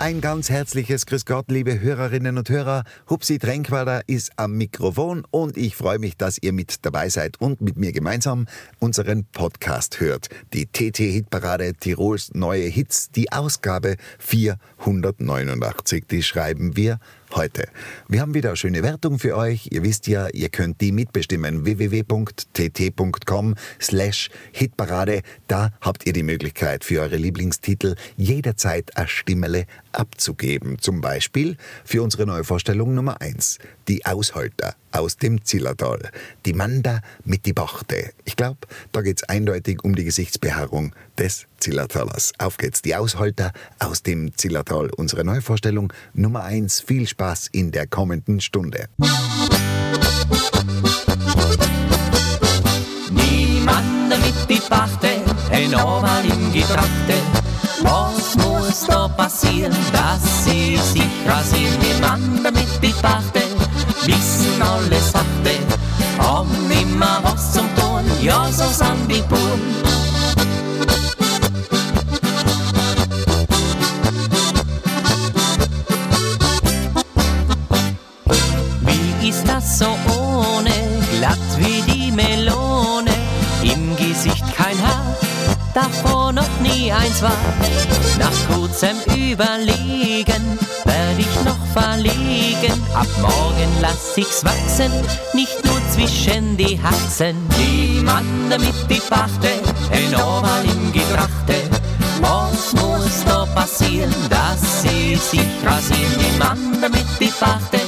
Ein ganz herzliches Grüß Gott, liebe Hörerinnen und Hörer. Hupsi Drenkwalder ist am Mikrofon und ich freue mich, dass ihr mit dabei seid und mit mir gemeinsam unseren Podcast hört. Die TT Hitparade Tirols neue Hits, die Ausgabe 489. Die schreiben wir heute. Wir haben wieder eine schöne Wertung für euch. Ihr wisst ja, ihr könnt die mitbestimmen. www.tt.com slash Hitparade. Da habt ihr die Möglichkeit für eure Lieblingstitel jederzeit eine Stimmele abzugeben. Zum Beispiel für unsere neue Vorstellung Nummer 1. Die Aushalter aus dem Zillertal. Die Manda mit die Bachte. Ich glaube, da geht's eindeutig um die Gesichtsbehaarung des Zillertalers. Auf geht's, die Aushalter aus dem Zillertal. Unsere neue Vorstellung Nummer 1. Viel Spaß in der kommenden Stunde. Niemand mit die Pachte, ein Oval im Getrachte. Was muss da passieren, dass sie sich rasieren? Niemand mit die Pachte, wissen alle Sachte, haben immer was zum tun, ja so sind die Buben. Wie ist das so ohne, glatt wie davor noch nie eins war. Nach kurzem Überlegen werd ich noch verlegen, ab morgen lass ich's wachsen, nicht nur zwischen die Haxen. Die Mann mit die Pachte, ein Oval im Getrachte, was muss da passieren, dass sie sich rasieren? Die Mann mit die Pachte,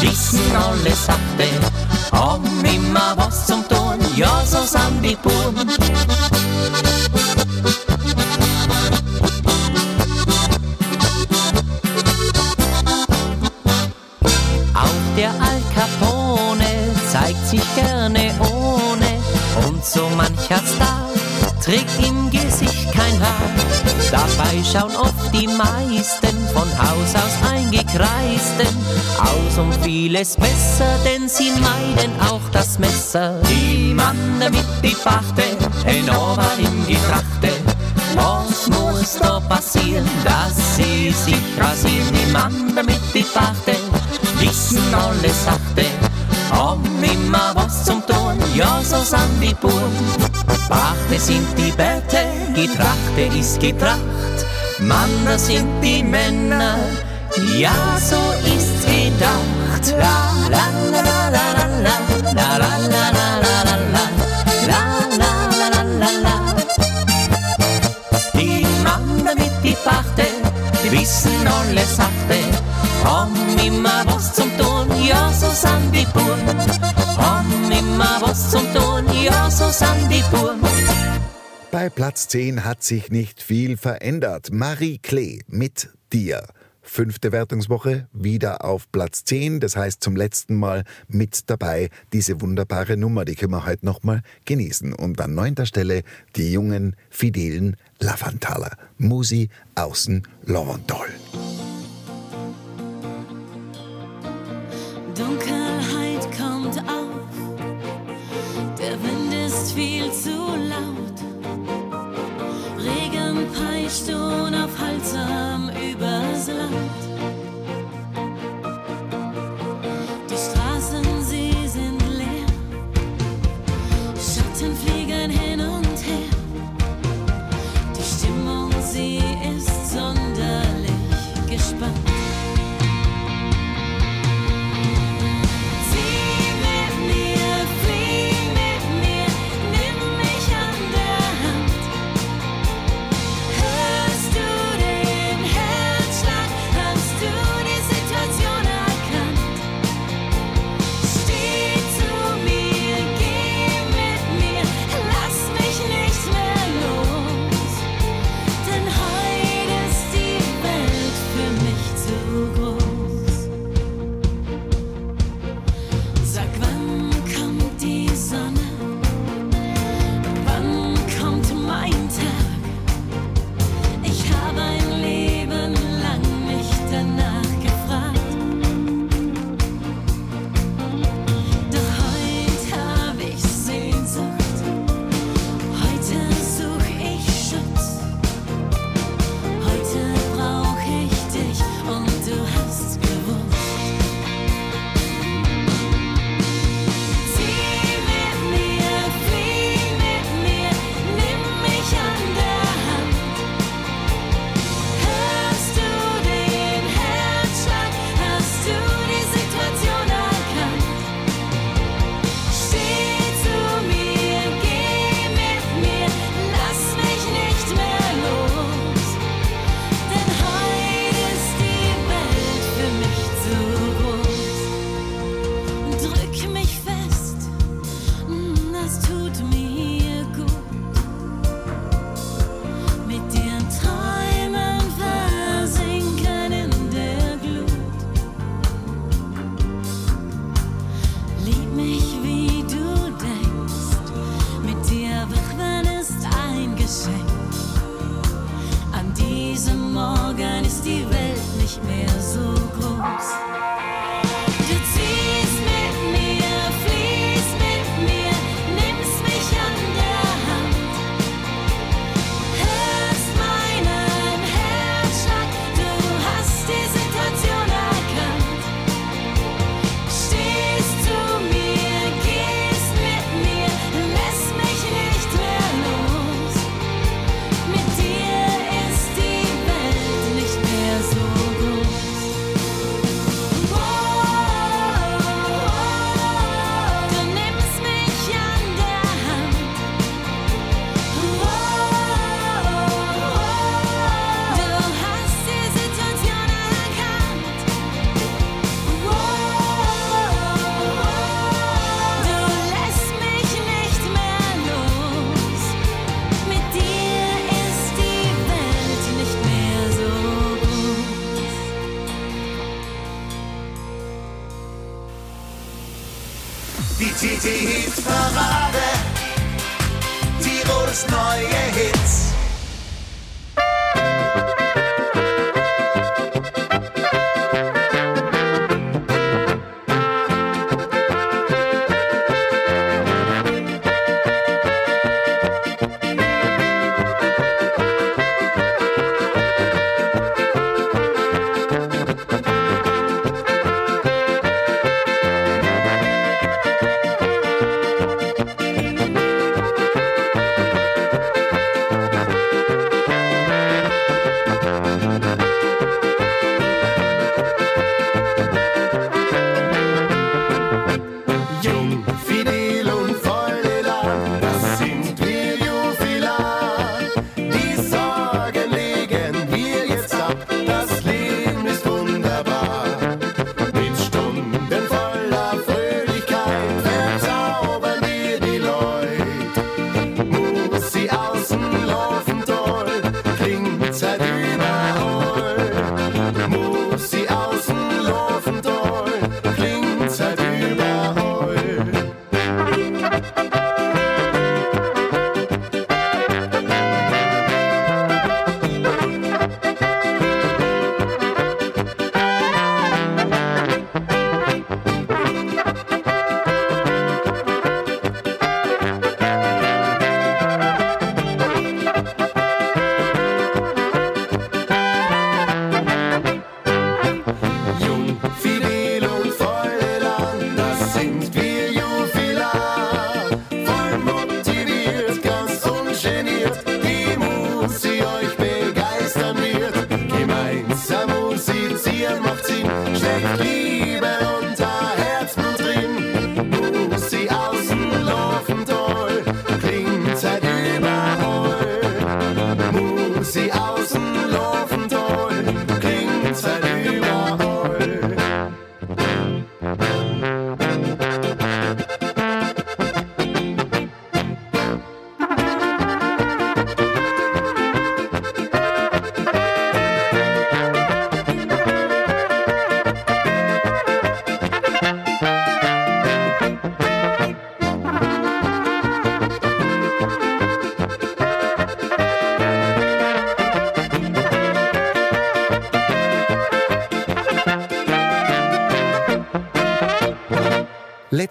wissen alle Sachte, haben immer was zum tun, ja so sind die Buben. Sich gerne ohne und so mancher Star trägt im Gesicht kein Haar. Dabei schauen oft die meisten von Haus aus eingekreisten aus um vieles besser, denn sie meiden auch das Messer. Die Mann mit die Pachte, ein Oval im Getrachte. Was muss da passieren, dass sie sich rasieren? Die Mann mit die Pachte, wissen alle Sachte, haben immer was zum tun, ja so sind die Buben. Pachte sind die Bärte, Getrachte ist Getracht, Männer sind die Männer, ja so ist's gedacht. La la la la la la la la la la la la la la la la la la Die Männer mit die Pachte, die wissen alle Sachte, haben immer was zum tun, ja so sind die Buben. Haben immer was zum tun, ja so sind die Buben. Bei Platz 10 hat sich nicht viel verändert. Marie Klee mit dir. Fünfte Wertungswoche, wieder auf Platz 10, das heißt zum letzten Mal mit dabei. Diese wunderbare Nummer, die können wir heute nochmal genießen. Und an neunter Stelle die jungen, fidelen Lavantaler. Musi außen Lavantol. Dunkelheit kommt auf, der Wind ist viel zu laut. Regen peitscht unaufhaltsam übers Land. Die TT-Hitparade. Tirols neue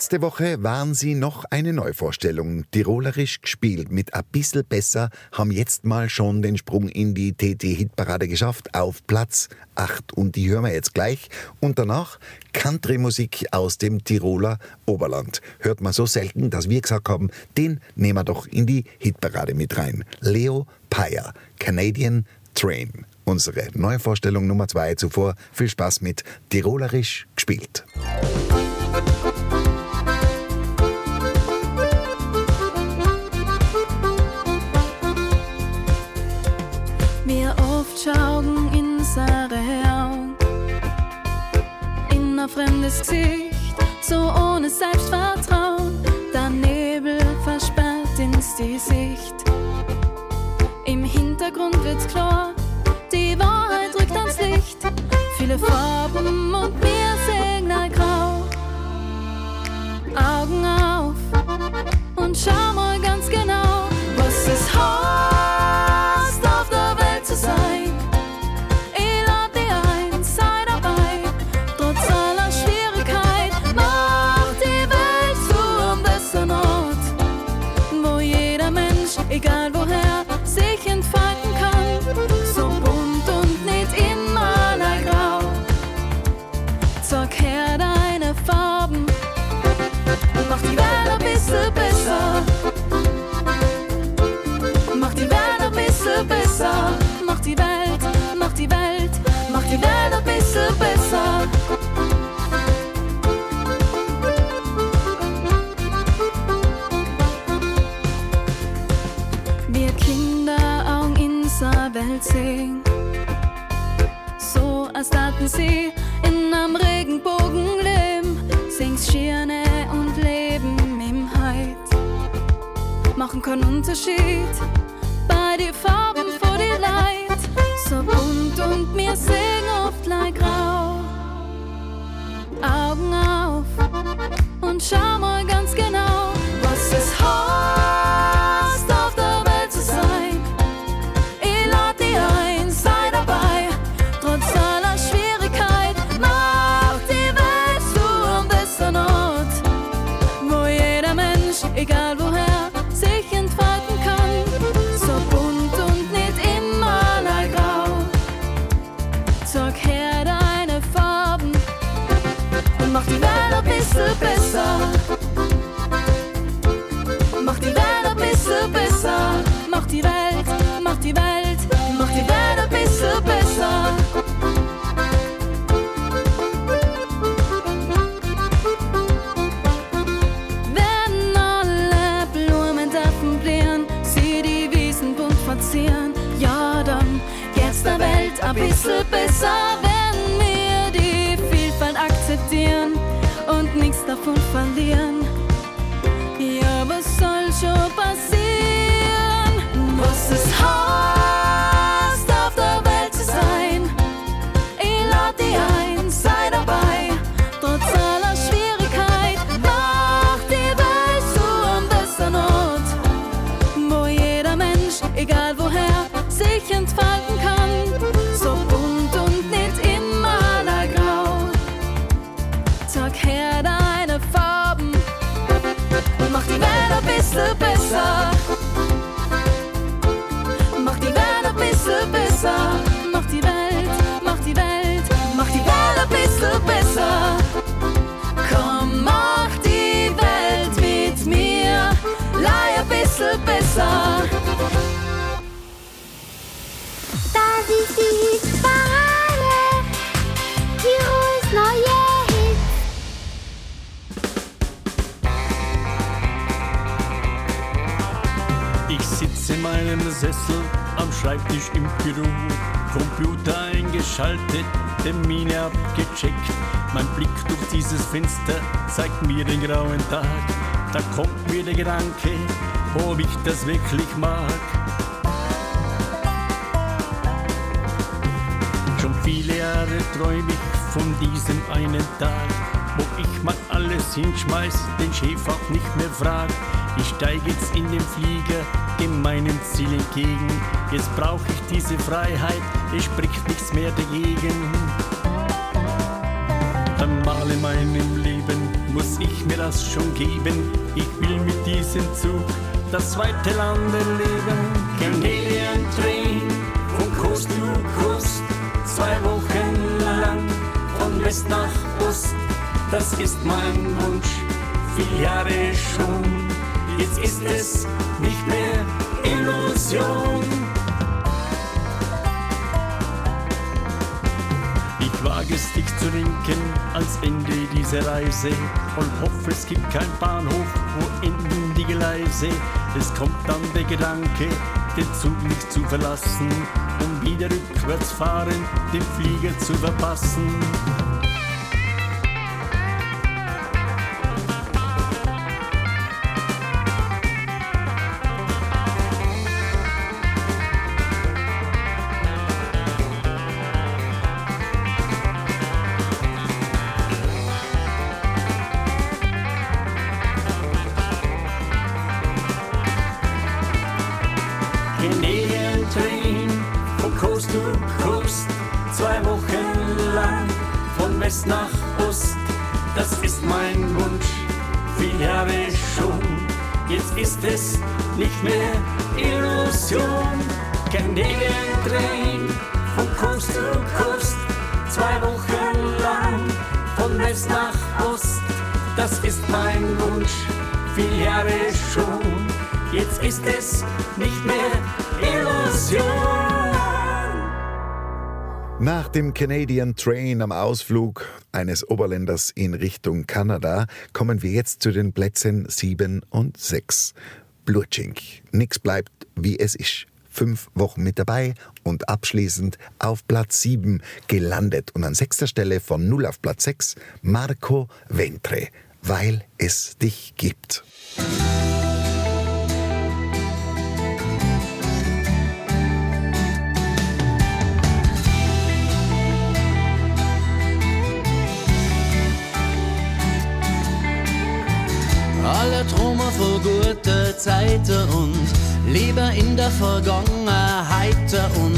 Letzte Woche waren sie noch eine Neuvorstellung, tirolerisch gespielt. Mit ein bisschen besser haben jetzt mal schon den Sprung in die TT-Hitparade geschafft, auf Platz 8. Und die hören wir jetzt gleich. Und danach Country-Musik aus dem Tiroler Oberland. Hört man so selten, dass wir gesagt haben, den nehmen wir doch in die Hitparade mit rein. Leo Payer, Canadian Train. Unsere Neuvorstellung Nummer 2 zuvor. Viel Spaß mit Tirolerisch gespielt. Fremdes Gesicht, so ohne Selbstvertrauen. Der Nebel versperrt uns die Sicht. Im Hintergrund wird's klar, die Wahrheit rückt ans Licht. Viele Farben und wir sehen ein Grau. Augen auf und schau mal ganz sehen, so als daten sie in einem Regenbogen leben, sing's Schirne und Leben im Heid machen keinen Unterschied bei die Farben vor die Leid. So bunt und mir sing oft like grau. Augen auf und schau mal ganz genau, Sessel am Schreibtisch im Büro, Computer eingeschaltet, Termine abgecheckt. Mein Blick durch dieses Fenster zeigt mir den grauen Tag. Da kommt mir der Gedanke, ob ich das wirklich mag. Schon viele Jahre träum ich von diesem einen Tag, wo ich mal alles hinschmeiß, den Chef auch nicht mehr frag. Ich steig jetzt in den Flieger, in meinem Ziel entgegen. Jetzt brauch ich diese Freiheit, es spricht nichts mehr dagegen. Einmal in meinem Leben muss ich mir das schon geben. Ich will mit diesem Zug das zweite Land erleben. Canadian Train von Coast to Coast, zwei Wochen lang von West nach Ost. Das ist mein Wunsch, viele Jahre schon. Jetzt ist es nicht mehr Illusion. Ich wage es dich zu denken ans Ende dieser Reise und hoffe, es gibt keinen Bahnhof, wo enden die Gleise. Es kommt dann der Gedanke, den Zug nicht zu verlassen, um wieder rückwärts fahren, den Flieger zu verpassen. Canadian Train von Coast to Coast, zwei Wochen lang von West nach Ost. Das ist mein Wunsch, viele Jahre schon. Jetzt ist es nicht mehr Illusion. Nach dem Canadian Train am Ausflug eines Oberländers in Richtung Kanada kommen wir jetzt zu den Plätzen 7 und 6. Blutschink. Nix bleibt, wie es ist. Fünf Wochen mit dabei und abschließend auf Platz 7 gelandet. Und an sechster Stelle von 0 auf Platz 6 Marco Ventre, weil es dich gibt. Alle Traumer vor gute Zeiten und lieber in der Vergangenheit und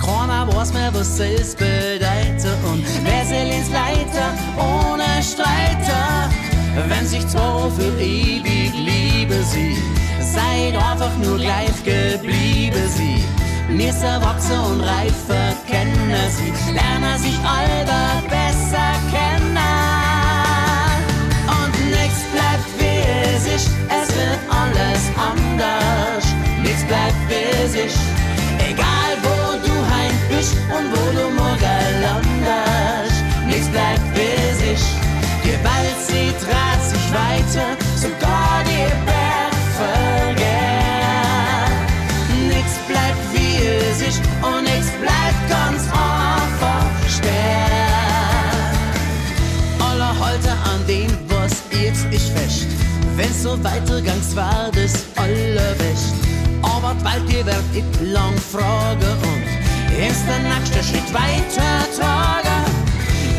keiner weiß mehr, was es bedeutet und wer soll ins Leiter ohne Streiter, wenn sich zwei für ewig liebe sie, seid einfach nur gleich geblieben sie. Müssen wachsen und reifer kennen sie, lernen sich alle besser kennen. Wie es wird alles anders. Nichts bleibt wie es noch weitergangs war das allerbest. Aber bald ihr werdet nicht lang fragen und erst der nächste Schritt weiter tragen.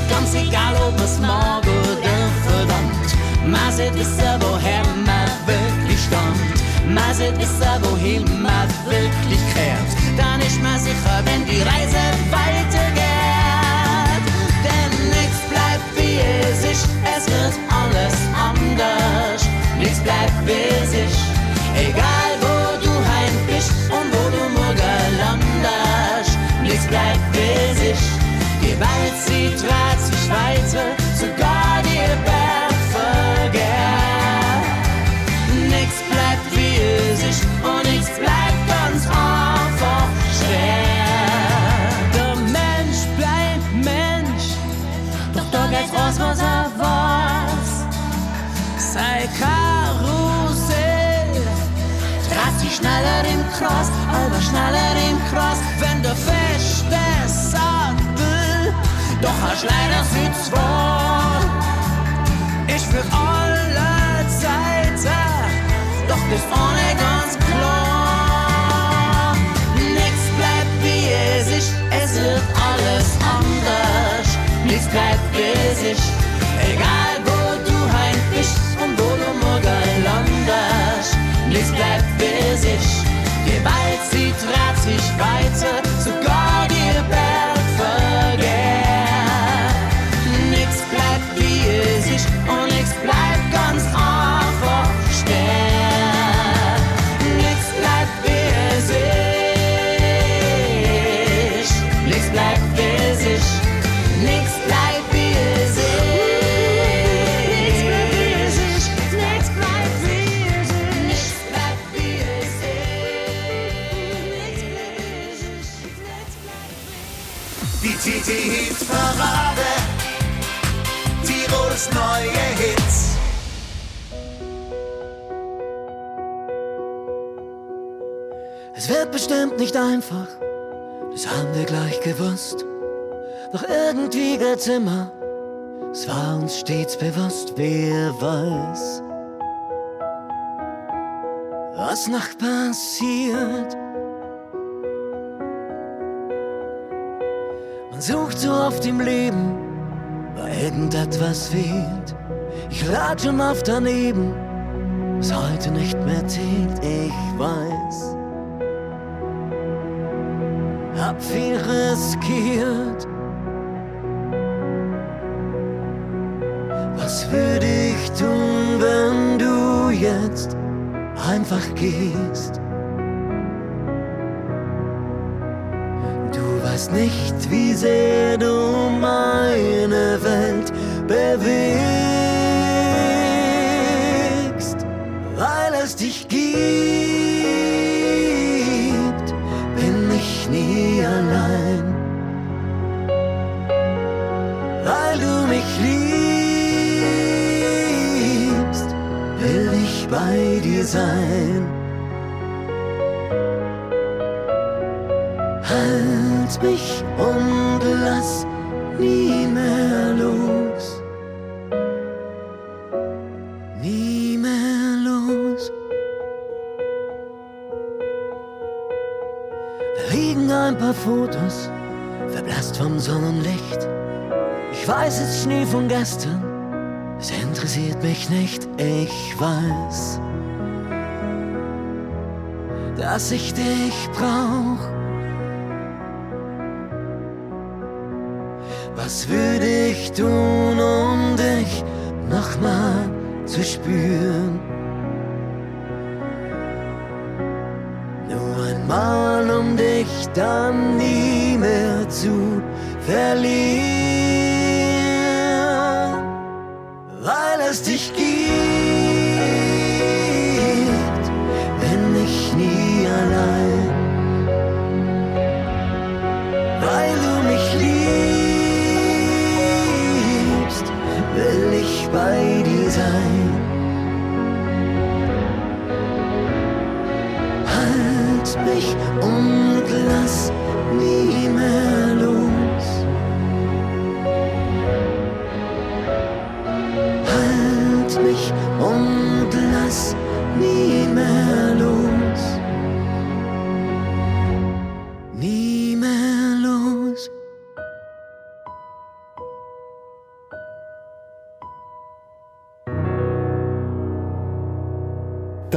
Ganz egal, ob es mag oder verdammt. Man sieht wissen, woher man wirklich stammt. Man sieht wissen, wohin man wirklich kehrt. Dann ist man sicher, wenn die Reise weitergeht. Denn nichts bleibt wie es ist, es wird alles anders. Nichts bleibt es ist, egal wo du heim bist und wo du morgen landest. Nichts bleibt es ist, die Welt sie dreht sich weiter, sogar die Berg vergeht. Nichts bleibt es ist und nichts bleibt ganz einfach schwer. Der Mensch bleibt Mensch, doch da geht's raus, was er schneller im Kreis, aber schneller im Kreis, wenn der feste Sattel doch hast leider sie zwei. Ich für alle Zeiten, doch das ohne ganz bestimmt nicht einfach, das haben wir gleich gewusst. Doch irgendwie geht's immer, es war uns stets bewusst, wer weiß, was noch passiert. Man sucht so oft im Leben, weil irgendetwas fehlt. Ich lag schon oft daneben, was heute nicht mehr zählt, ich weiß. Hab viel riskiert. Was würde ich tun, wenn du jetzt einfach gehst? Du weißt nicht, wie sehr du meine Welt bewegst, sein. Halt mich und lass nie mehr los. Nie mehr los. Da liegen ein paar Fotos, verblasst vom Sonnenlicht. Ich weiß, es ist Schnee von gestern, es interessiert mich nicht, ich weiß, dass ich dich brauch. Was würde ich tun, um dich nochmal zu spüren? Nur einmal, um dich dann nie mehr zu verlieren. Weil es dich gibt, mich und lass nie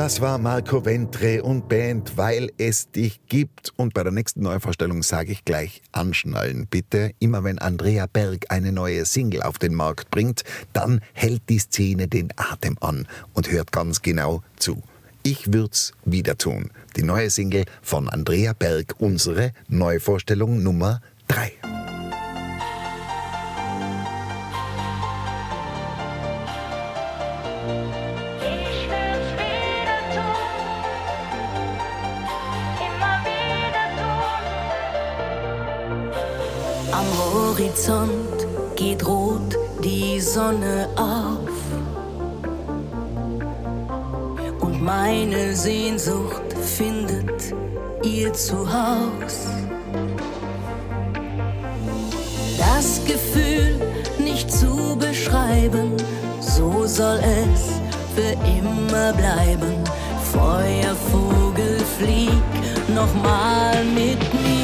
Das war Marco Ventre und Band, weil es dich gibt. Und bei der nächsten Neuvorstellung sage ich gleich anschnallen, bitte. Immer wenn Andrea Berg eine neue Single auf den Markt bringt, dann hält die Szene den Atem an und hört ganz genau zu. Ich würd's wieder tun. Die neue Single von Andrea Berg, unsere Neuvorstellung Nummer 3. Am Horizont geht rot die Sonne auf. Und meine Sehnsucht findet ihr Zuhaus. Das Gefühl nicht zu beschreiben, so soll es für immer bleiben. Feuervogel, flieg nochmal mit mir.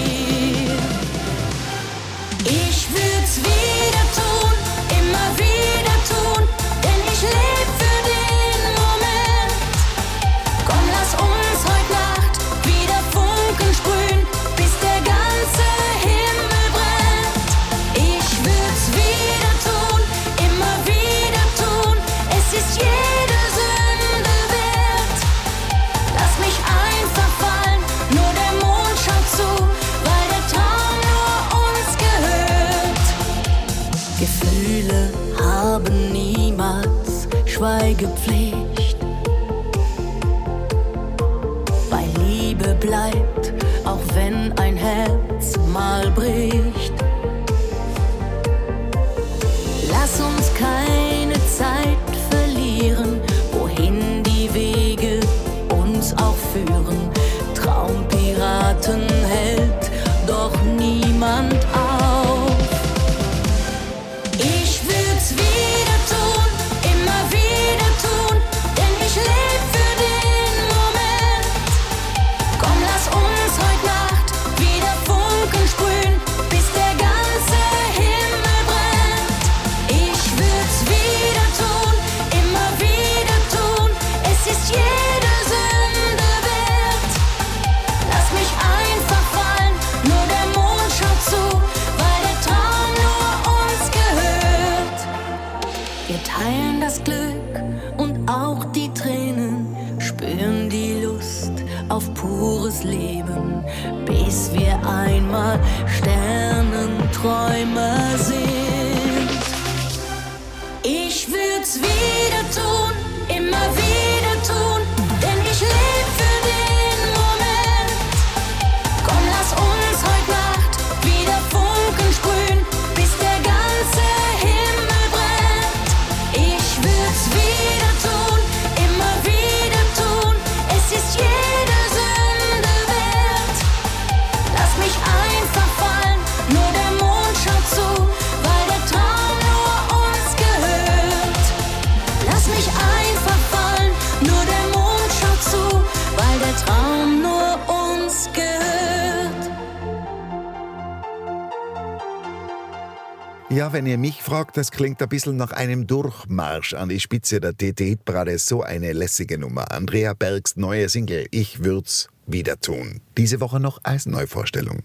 Ja, wenn ihr mich fragt, das klingt ein bisschen nach einem Durchmarsch an die Spitze der TT-Parade. So eine lässige Nummer. Andrea Bergs neue Single Ich würd's wieder tun. Diese Woche noch als Neuvorstellung.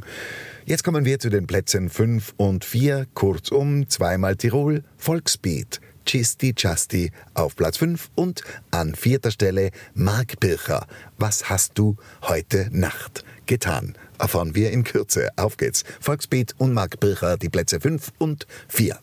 Jetzt kommen wir zu den Plätzen 5 und 4. Kurzum, zweimal Tirol, Volksbeat. Chisti Chasti auf Platz 5 und an vierter Stelle Mark Bircher. Was hast du heute Nacht getan? Erfahren wir in Kürze. Auf geht's. Volksbeat und Mark Bircher, die Plätze 5 und 4.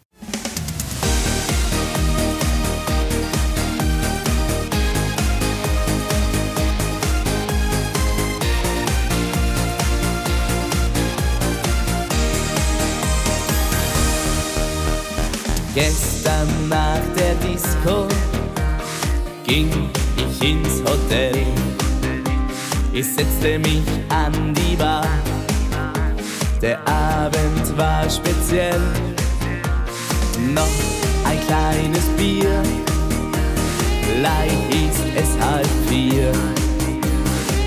Gestern nach der Disco ging ich ins Hotel. Ich setzte mich an die Bar. Der Abend war speziell. Noch ein kleines Bier. Gleich ist es halb vier.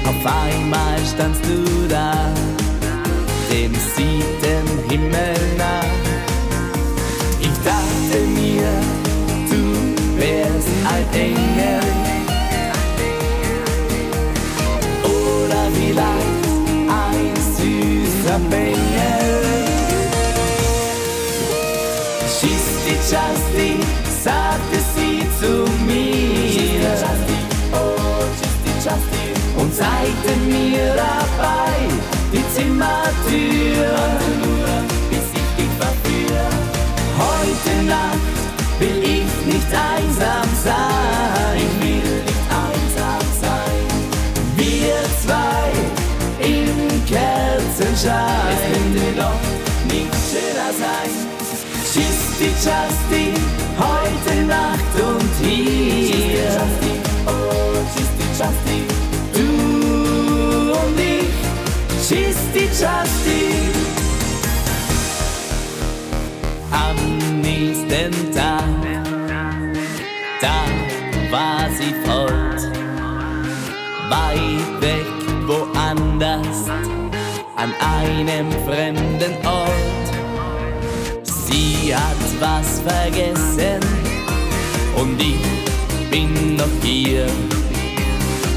Auf einmal standst du da, dem siebten Himmel nach. Ich dachte mir, du wärst ein Engel. Zeigte mir dabei die Zimmertür. Bis ich dich verführe. Heute Nacht will ich nicht einsam sein. Ich will nicht einsam sein. Wir zwei im Kerzenschein. Es könnte doch nicht schöner sein. Tschüssi, Justy, heute Nacht und hier. Oh, tschüssi, Justy, du Tschüssi, Justy. Am nächsten Tag, da war sie fort, weit weg, woanders, an einem fremden Ort. Sie hat was vergessen und ich bin noch hier.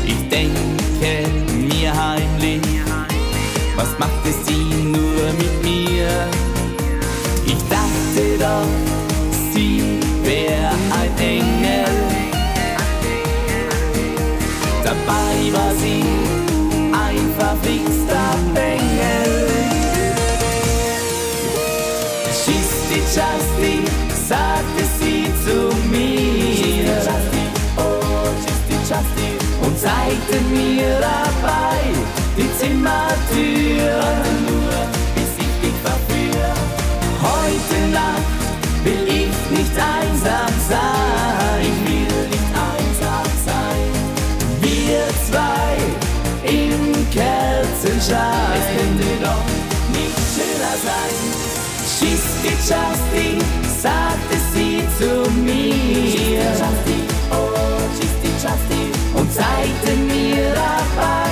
Ich denke mir heimlich, was machte sie nur mit mir? Ich dachte doch, sie wär ein Engel. Dabei war sie ein verflixter Bengel. Tschüssi, Justy, sagte sie zu mir. Und zeigte mir dabei die Zimmertür. Bis ich dich verführe. Heute Nacht will ich nicht einsam sein. Ich will nicht einsam sein. Wir zwei im Kerzenschein. Es könnte doch nicht schöner sein. Tschüssi, Justy, sagte sie zu mir. Oh, tschüssi, Justy. Und zeigte mir dabei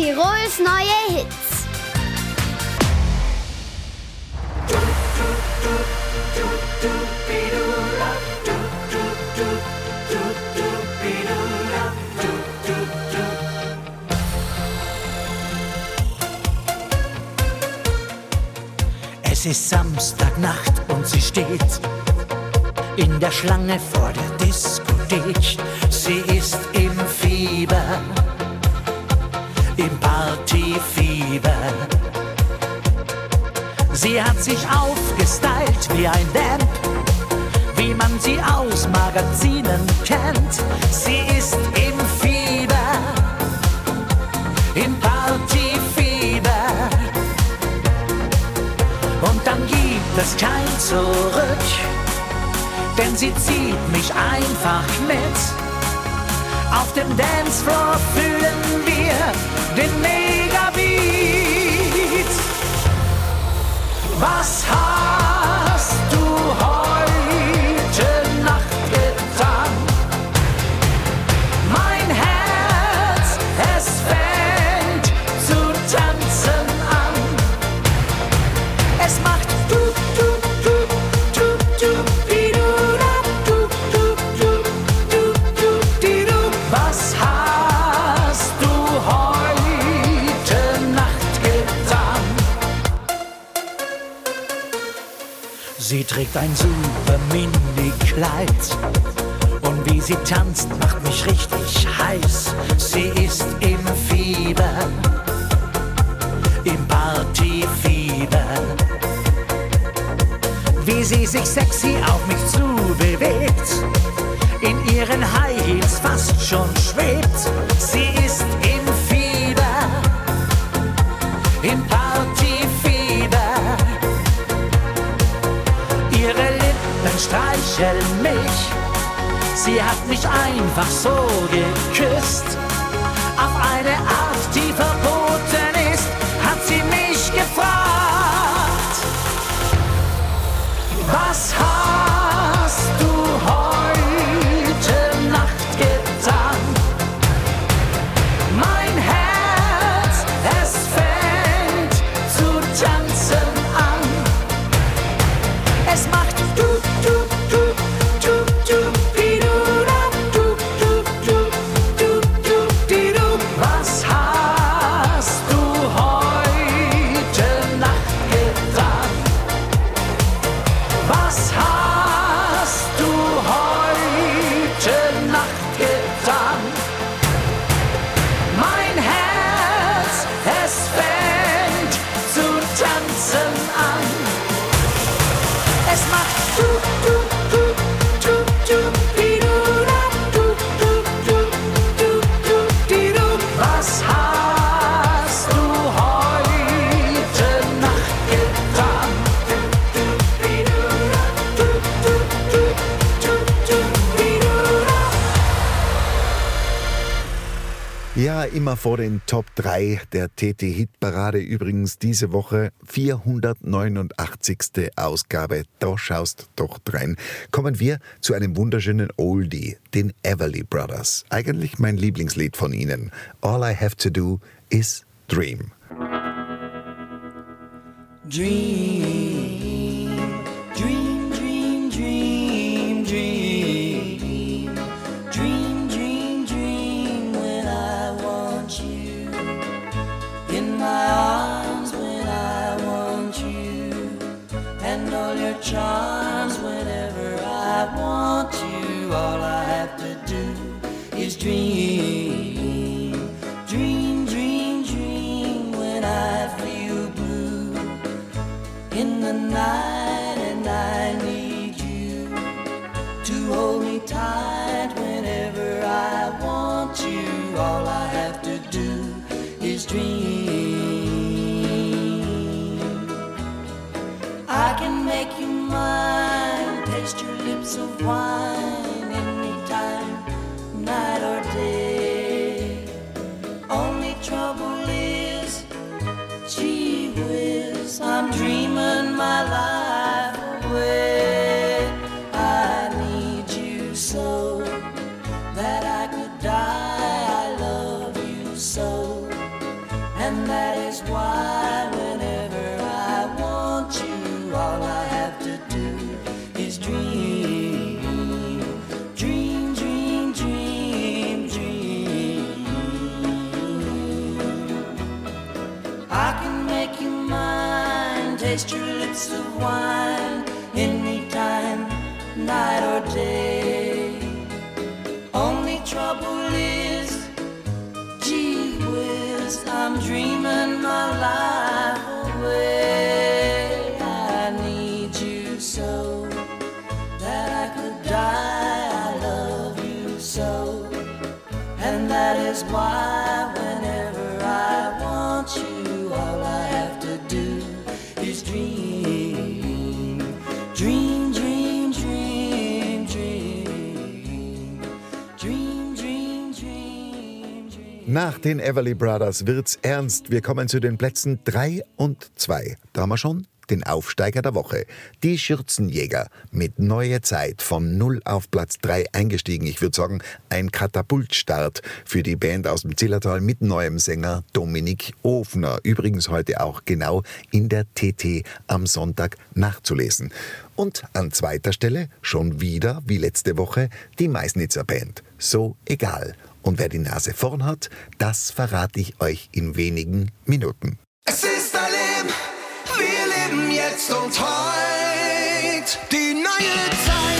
Tirols neue Hits. Es ist Samstagnacht und sie steht in der Schlange vor der Diskothek. Sie ist im Fieber, Partyfieber. Sie hat sich aufgestylt wie ein Vamp, wie man sie aus Magazinen kennt. Sie ist im Fieber, im Partyfieber. Und dann gibt es kein Zurück, denn sie zieht mich einfach mit. Auf dem Dancefloor fühlen wir den Was hast du heute trägt ein super Mini-Kleid und wie sie tanzt, macht mich richtig heiß. Sie ist im Fieber, im Partyfieber. Wie sie sich sexy auf mich zubewegt, Sie hat mich einfach so geküsst. Auf eine Art, die Ja, immer vor den Top 3 der TT-Hitparade. Übrigens diese Woche 489. Ausgabe. Da schaust doch rein. Kommen wir zu einem wunderschönen Oldie, den Everly Brothers. Eigentlich mein Lieblingslied von ihnen. All I have to do is dream. Dream, charms whenever I want you. All I have to do is dream. Dream, dream, dream when I feel blue in the night and I need you to hold me tight whenever I want you. All I have to do is dream. Taste of wine anytime, night or day. Only trouble is Gee whiz, I'm dreaming of wine anytime, night or day. Only trouble is, gee whiz, I'm dreaming my life Nach den Everly Brothers wird's ernst. Wir kommen zu den Plätzen 3 und 2. Da haben wir schon den Aufsteiger der Woche. Die Schürzenjäger mit Neue Zeit von 0 auf Platz 3 eingestiegen. Ich würde sagen, ein Katapultstart für die Band aus dem Zillertal mit neuem Sänger Dominik Ofner. Übrigens heute auch genau in der TT am Sonntag nachzulesen. Und an zweiter Stelle schon wieder, wie letzte Woche, die Meißnitzer Band. So egal. Und wer die Nase vorn hat, das verrate ich euch in wenigen Minuten. Es ist ein Leben, wir leben jetzt und heute. Die neue Zeit.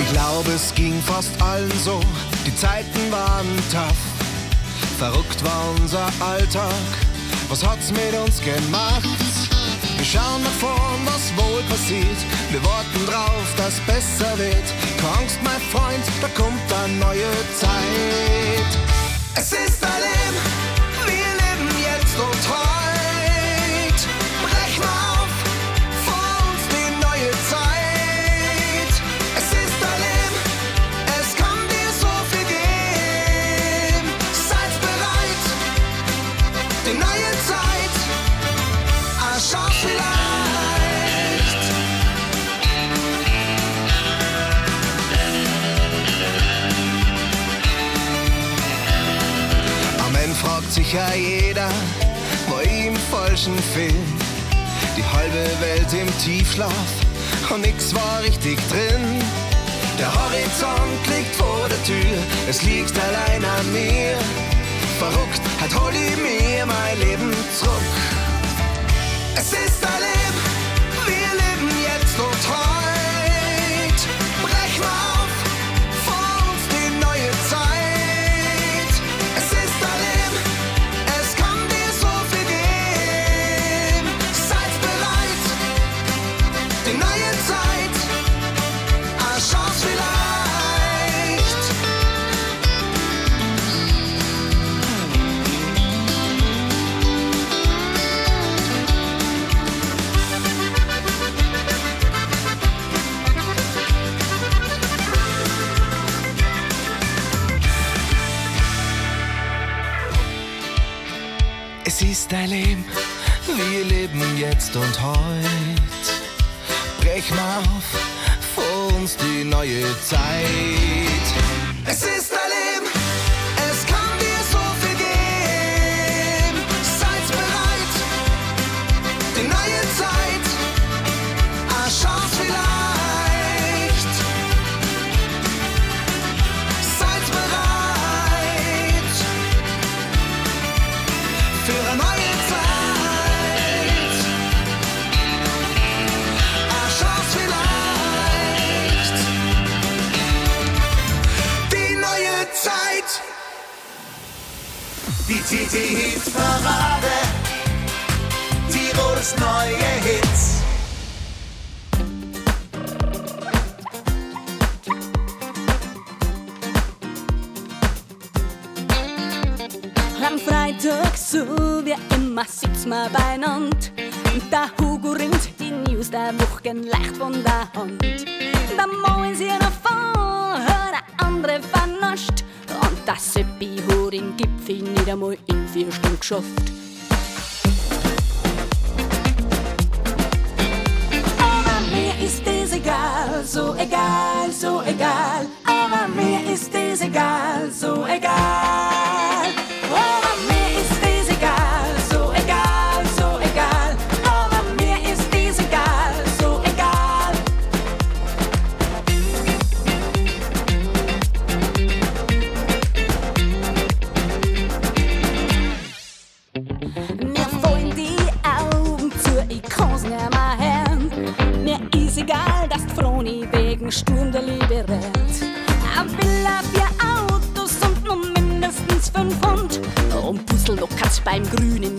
Ich glaube, es ging fast allen so, die Zeiten waren tough. Verrückt war unser Alltag, was hat's mit uns gemacht? Schauen nach vorn, was wohl passiert. Wir warten drauf, dass besser wird. Keine Angst, mein Freund, da kommt eine neue Zeit. Es ist ein Leben, fragt sich ja jeder, wo ihm falschen fehlt. Die halbe Welt im Tiefschlaf und nix war richtig drin. Der Horizont liegt vor der Tür, es liegt allein an mir. Verrückt, hat hol ich mir mein Leben zurück. Es ist So wie immer sitzen wir beieinander. Und der Hugo rinnt die News der Wochen leicht von der Hand. Der machen sie ihr davon, der andere vernascht. Und das Seppi hat den Gipfel nicht einmal in vier Stunden geschafft. ist es egal, so egal, so egal. Aber mir ist es egal, so egal. beim grünen.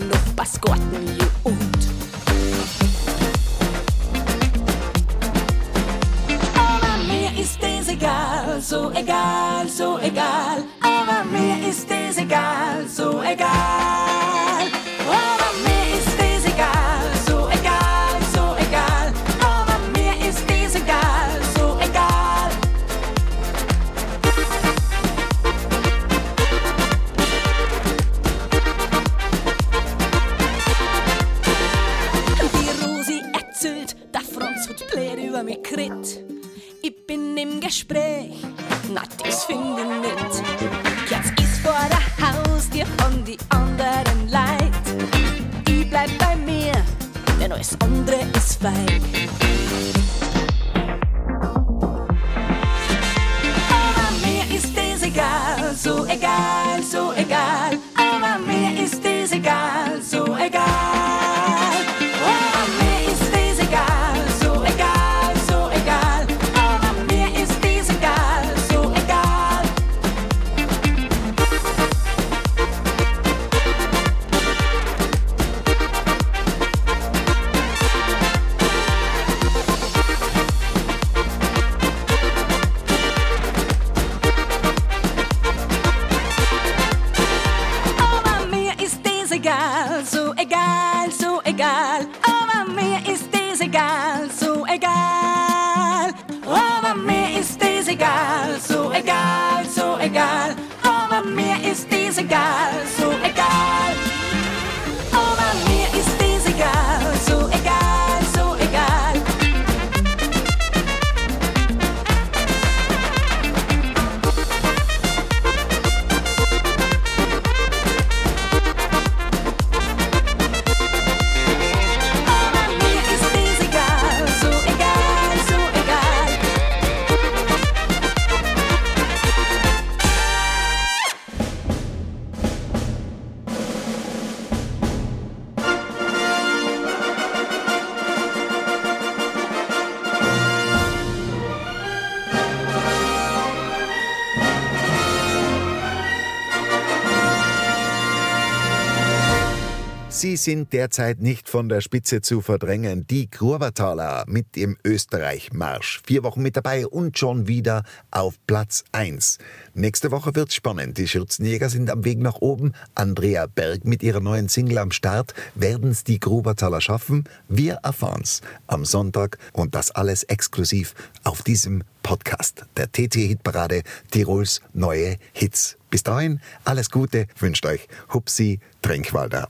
sind derzeit nicht von der Spitze zu verdrängen. Die Kurvertaler mit dem Österreich-Marsch. Vier Wochen mit dabei und schon wieder auf Platz 1. Nächste Woche wird's spannend. Die Schürzenjäger sind am Weg nach oben. Andrea Berg mit ihrer neuen Single am Start. Werden es die Grubertaler schaffen? Wir erfahren's am Sonntag und das alles exklusiv auf diesem Podcast der TT-Hitparade Tirols neue Hits. Bis dahin, alles Gute wünscht euch Hupsi Trinkwalder.